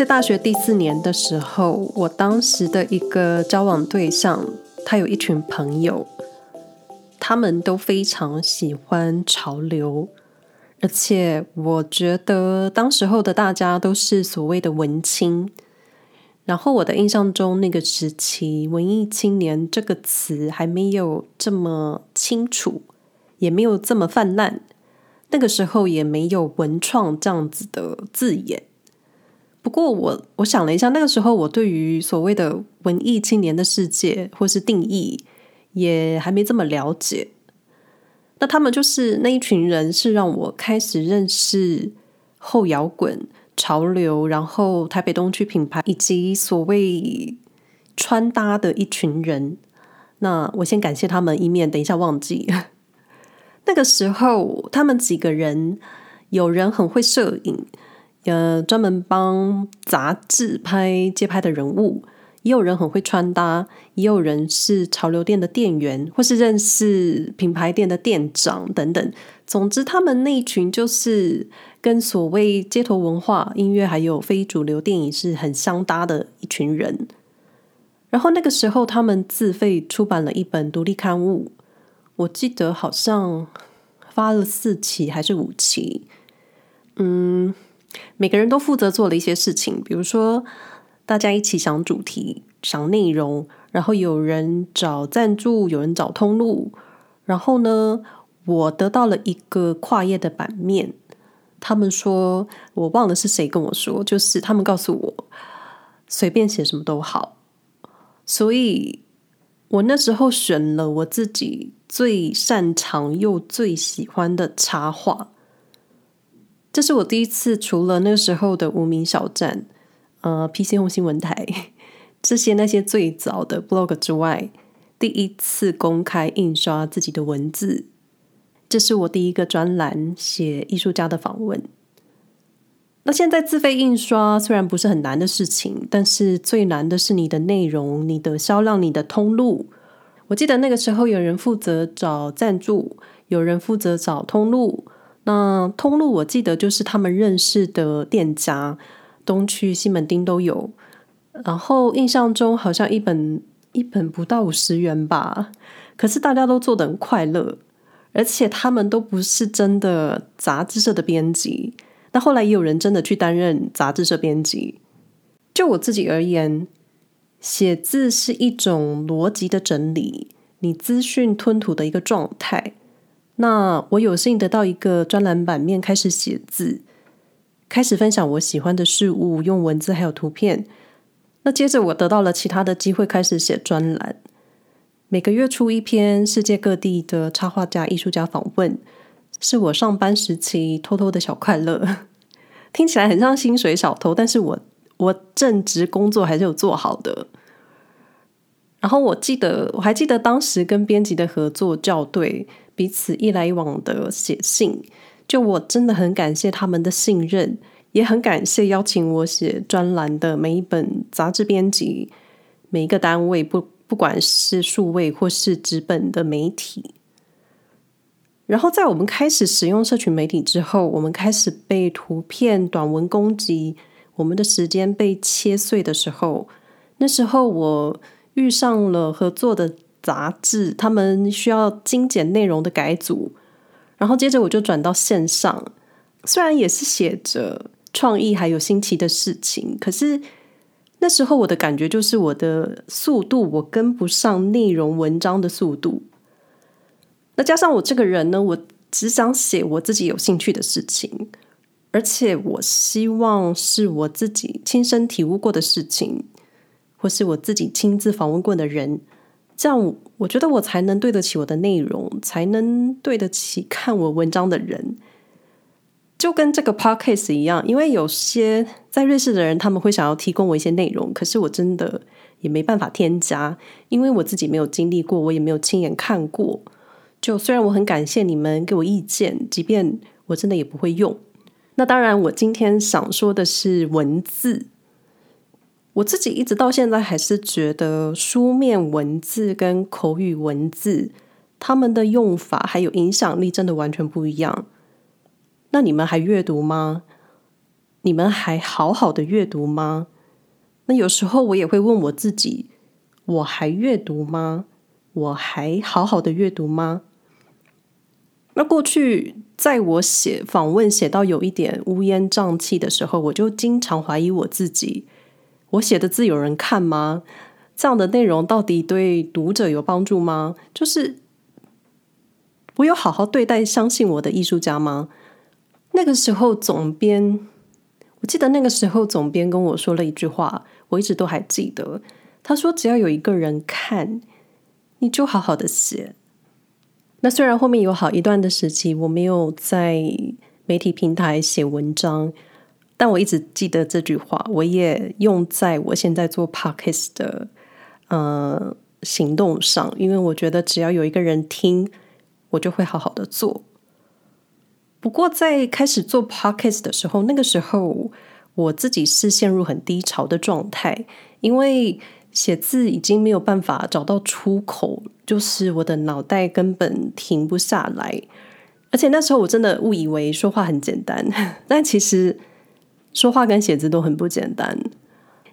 在大学第四年的时候，我当时的一个交往对象，他有一群朋友，他们都非常喜欢潮流，而且我觉得当时候的大家都是所谓的文青。然后我的印象中，那个时期“文艺青年”这个词还没有这么清楚，也没有这么泛滥。那个时候也没有文创这样子的字眼。不过我我想了一下，那个时候我对于所谓的文艺青年的世界或是定义也还没这么了解。那他们就是那一群人，是让我开始认识后摇滚潮流，然后台北东区品牌以及所谓穿搭的一群人。那我先感谢他们，以免等一下忘记。那个时候，他们几个人有人很会摄影。呃，专门帮杂志拍街拍的人物，也有人很会穿搭，也有人是潮流店的店员，或是认识品牌店的店长等等。总之，他们那一群就是跟所谓街头文化、音乐还有非主流电影是很相搭的一群人。然后那个时候，他们自费出版了一本独立刊物，我记得好像发了四期还是五期，嗯。每个人都负责做了一些事情，比如说大家一起想主题、想内容，然后有人找赞助，有人找通路，然后呢，我得到了一个跨页的版面。他们说，我忘了是谁跟我说，就是他们告诉我随便写什么都好，所以我那时候选了我自己最擅长又最喜欢的插画。这是我第一次，除了那时候的无名小站、呃，PC Home 新闻台这些那些最早的 blog 之外，第一次公开印刷自己的文字。这是我第一个专栏写艺术家的访问。那现在自费印刷虽然不是很难的事情，但是最难的是你的内容、你的销量、你的通路。我记得那个时候有人负责找赞助，有人负责找通路。那通路我记得就是他们认识的店家，东区、西门町都有。然后印象中好像一本一本不到五十元吧，可是大家都做得很快乐，而且他们都不是真的杂志社的编辑。那后来也有人真的去担任杂志社编辑。就我自己而言，写字是一种逻辑的整理，你资讯吞吐的一个状态。那我有幸得到一个专栏版面，开始写字，开始分享我喜欢的事物，用文字还有图片。那接着我得到了其他的机会，开始写专栏，每个月出一篇世界各地的插画家、艺术家访问，是我上班时期偷偷的小快乐。听起来很像薪水小偷，但是我我正职工作还是有做好的。然后我记得，我还记得当时跟编辑的合作校对。彼此一来一往的写信，就我真的很感谢他们的信任，也很感谢邀请我写专栏的每一本杂志编辑，每一个单位，不不管是数位或是纸本的媒体。然后在我们开始使用社群媒体之后，我们开始被图片短文攻击，我们的时间被切碎的时候，那时候我遇上了合作的。杂志，他们需要精简内容的改组，然后接着我就转到线上。虽然也是写着创意还有新奇的事情，可是那时候我的感觉就是我的速度我跟不上内容文章的速度。那加上我这个人呢，我只想写我自己有兴趣的事情，而且我希望是我自己亲身体悟过的事情，或是我自己亲自访问过的人。这样，我觉得我才能对得起我的内容，才能对得起看我文章的人。就跟这个 podcast 一样，因为有些在瑞士的人，他们会想要提供我一些内容，可是我真的也没办法添加，因为我自己没有经历过，我也没有亲眼看过。就虽然我很感谢你们给我意见，即便我真的也不会用。那当然，我今天想说的是文字。我自己一直到现在还是觉得书面文字跟口语文字，他们的用法还有影响力真的完全不一样。那你们还阅读吗？你们还好好的阅读吗？那有时候我也会问我自己：我还阅读吗？我还好好的阅读吗？那过去在我写访问写到有一点乌烟瘴气的时候，我就经常怀疑我自己：我写的字有人看吗？这样的内容到底对读者有帮助吗？就是我有好好对待相信我的艺术家吗？那个时候总编，我记得那个时候总编跟我说了一句话，我一直都还记得。他说：“只要有一个人看，你就好好的写。”那虽然后面有好一段的时期我没有在媒体平台写文章，但我一直记得这句话，我也用在我现在做 Podcast 的呃行动上，因为我觉得只要有一个人听，我就会好好的做。不过在开始做 Podcast 的时候，那个时候我自己是陷入很低潮的状态，因为。写字已经没有办法找到出口，就是我的脑袋根本停不下来。而且那时候我真的误以为说话很简单，但其实说话跟写字都很不简单。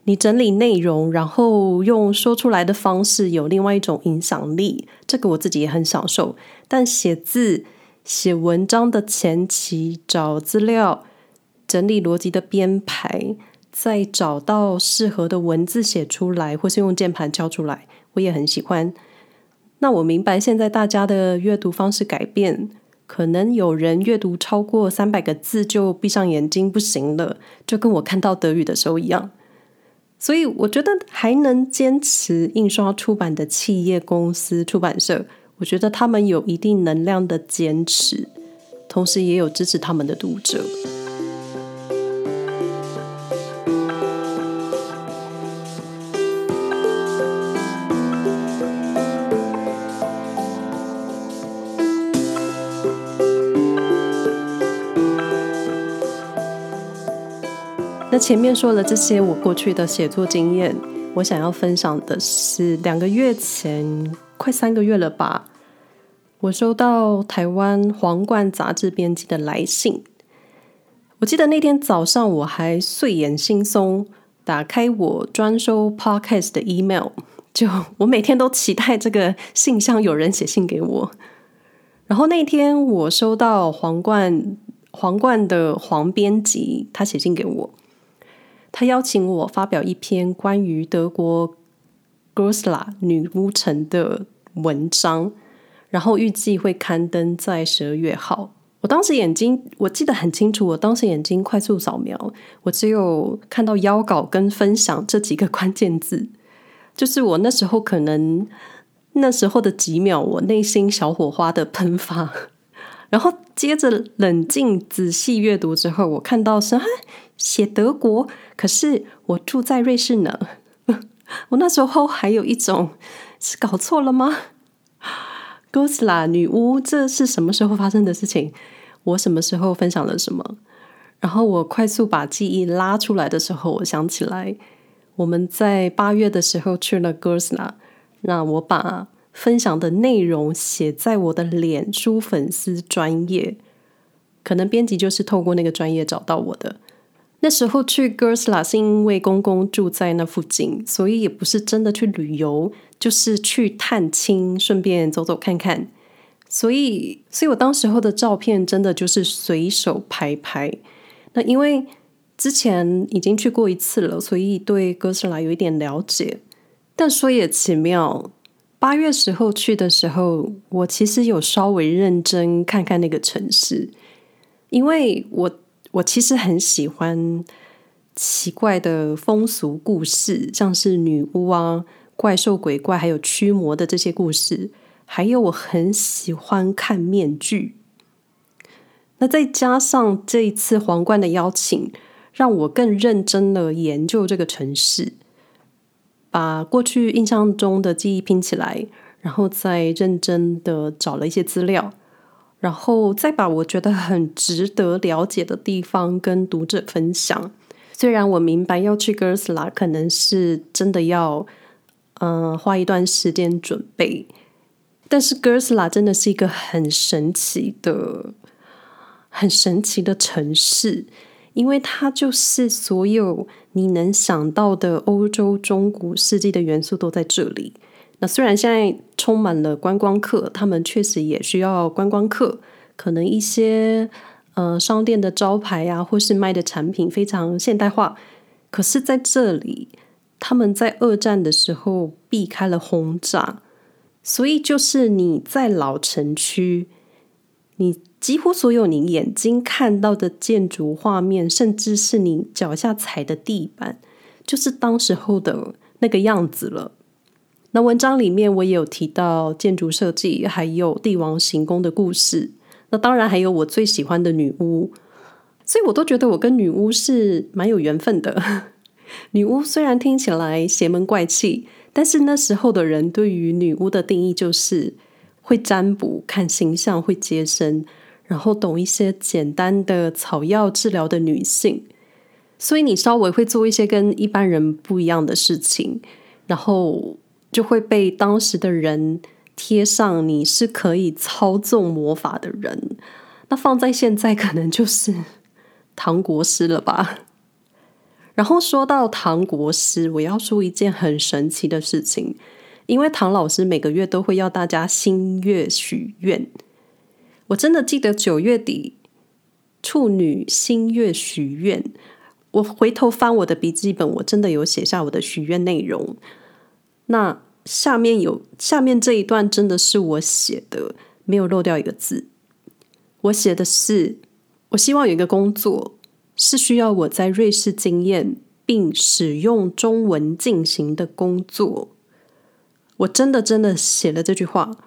你整理内容，然后用说出来的方式有另外一种影响力，这个我自己也很享受。但写字、写文章的前期找资料、整理逻辑的编排。再找到适合的文字写出来，或是用键盘敲出来，我也很喜欢。那我明白现在大家的阅读方式改变，可能有人阅读超过三百个字就闭上眼睛不行了，就跟我看到德语的时候一样。所以我觉得还能坚持印刷出版的企业公司出版社，我觉得他们有一定能量的坚持，同时也有支持他们的读者。前面说了这些我过去的写作经验，我想要分享的是两个月前，快三个月了吧，我收到台湾皇冠杂志编辑的来信。我记得那天早上我还睡眼惺忪，打开我专收 Podcast 的 email，就我每天都期待这个信箱有人写信给我。然后那天我收到皇冠皇冠的黄编辑，他写信给我。他邀请我发表一篇关于德国哥斯拉女巫城的文章，然后预计会刊登在十二月号。我当时眼睛，我记得很清楚，我当时眼睛快速扫描，我只有看到邀稿跟分享这几个关键字，就是我那时候可能那时候的几秒，我内心小火花的喷发。然后接着冷静仔细阅读之后，我看到是写德国，可是我住在瑞士呢。我那时候还有一种是搞错了吗？哥斯拉女巫，这是什么时候发生的事情？我什么时候分享了什么？然后我快速把记忆拉出来的时候，我想起来我们在八月的时候去了哥斯拉，那我把。分享的内容写在我的脸书粉丝专页，可能编辑就是透过那个专业找到我的。那时候去哥斯拉是因为公公住在那附近，所以也不是真的去旅游，就是去探亲，顺便走走看看。所以，所以我当时候的照片真的就是随手拍拍。那因为之前已经去过一次了，所以对哥斯拉有一点了解。但说也奇妙。八月时候去的时候，我其实有稍微认真看看那个城市，因为我我其实很喜欢奇怪的风俗故事，像是女巫啊、怪兽鬼怪，还有驱魔的这些故事，还有我很喜欢看面具。那再加上这一次皇冠的邀请，让我更认真的研究这个城市。把过去印象中的记忆拼起来，然后再认真的找了一些资料，然后再把我觉得很值得了解的地方跟读者分享。虽然我明白要去哥斯拉可能是真的要，嗯、花一段时间准备，但是哥斯拉真的是一个很神奇的、很神奇的城市。因为它就是所有你能想到的欧洲中古世纪的元素都在这里。那虽然现在充满了观光客，他们确实也需要观光客，可能一些呃商店的招牌、啊，或是卖的产品非常现代化，可是在这里，他们在二战的时候避开了轰炸，所以就是你在老城区，你。几乎所有你眼睛看到的建筑画面，甚至是你脚下踩的地板，就是当时候的那个样子了。那文章里面我也有提到建筑设计，还有帝王行宫的故事。那当然还有我最喜欢的女巫，所以我都觉得我跟女巫是蛮有缘分的。女巫虽然听起来邪门怪气，但是那时候的人对于女巫的定义就是会占卜、看形象、会接生。然后懂一些简单的草药治疗的女性，所以你稍微会做一些跟一般人不一样的事情，然后就会被当时的人贴上你是可以操纵魔法的人。那放在现在，可能就是唐国师了吧？然后说到唐国师，我要说一件很神奇的事情，因为唐老师每个月都会要大家新月许愿。我真的记得九月底处女新月许愿，我回头翻我的笔记本，我真的有写下我的许愿内容。那下面有下面这一段真的是我写的，没有漏掉一个字。我写的是：我希望有一个工作是需要我在瑞士经验并使用中文进行的工作。我真的真的写了这句话。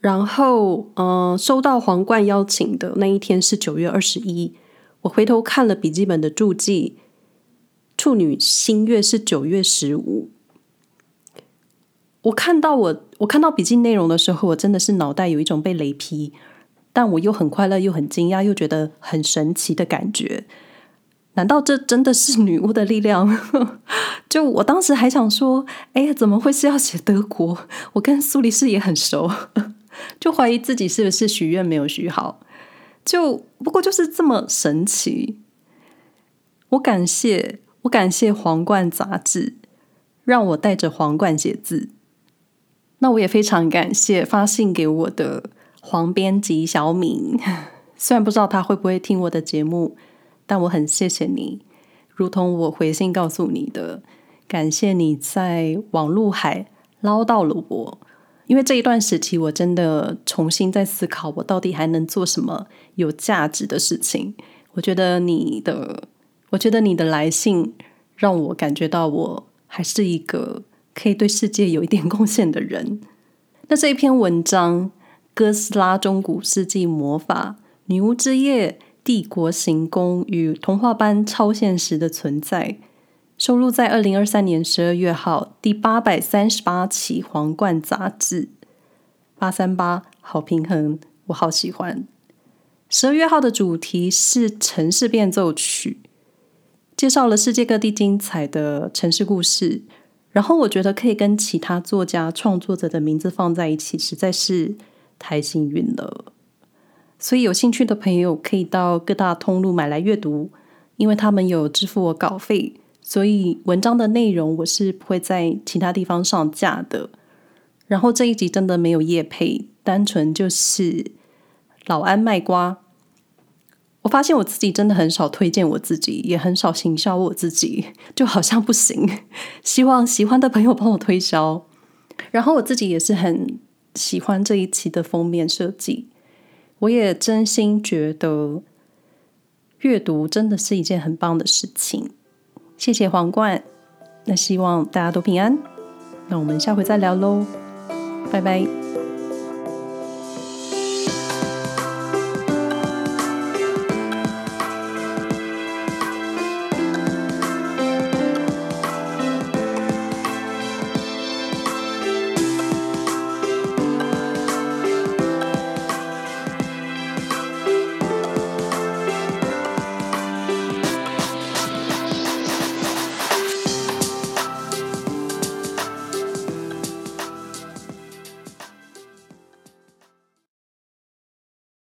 然后，嗯、呃，收到皇冠邀请的那一天是九月二十一。我回头看了笔记本的注记，处女新月是九月十五。我看到我我看到笔记内容的时候，我真的是脑袋有一种被雷劈，但我又很快乐，又很惊讶，又觉得很神奇的感觉。难道这真的是女巫的力量？就我当时还想说，哎呀，怎么会是要写德国？我跟苏黎世也很熟。就怀疑自己是不是许愿没有许好，就不过就是这么神奇。我感谢我感谢皇冠杂志，让我带着皇冠写字。那我也非常感谢发信给我的黄编辑小敏，虽然不知道他会不会听我的节目，但我很谢谢你，如同我回信告诉你的，感谢你在网路海捞到了我。因为这一段时期，我真的重新在思考，我到底还能做什么有价值的事情。我觉得你的，我觉得你的来信让我感觉到我还是一个可以对世界有一点贡献的人。那这一篇文章《哥斯拉中古世纪魔法女巫之夜帝国行宫与童话般超现实的存在》。收录在二零二三年十二月号第八百三十八期《皇冠杂志》，八三八好平衡，我好喜欢。十二月号的主题是城市变奏曲，介绍了世界各地精彩的城市故事。然后我觉得可以跟其他作家创作者的名字放在一起，实在是太幸运了。所以有兴趣的朋友可以到各大通路买来阅读，因为他们有支付我稿费。所以文章的内容我是不会在其他地方上架的。然后这一集真的没有业配，单纯就是老安卖瓜。我发现我自己真的很少推荐我自己，也很少行销我自己，就好像不行。希望喜欢的朋友帮我推销。然后我自己也是很喜欢这一期的封面设计。我也真心觉得阅读真的是一件很棒的事情。谢谢皇冠，那希望大家都平安。那我们下回再聊喽，拜拜。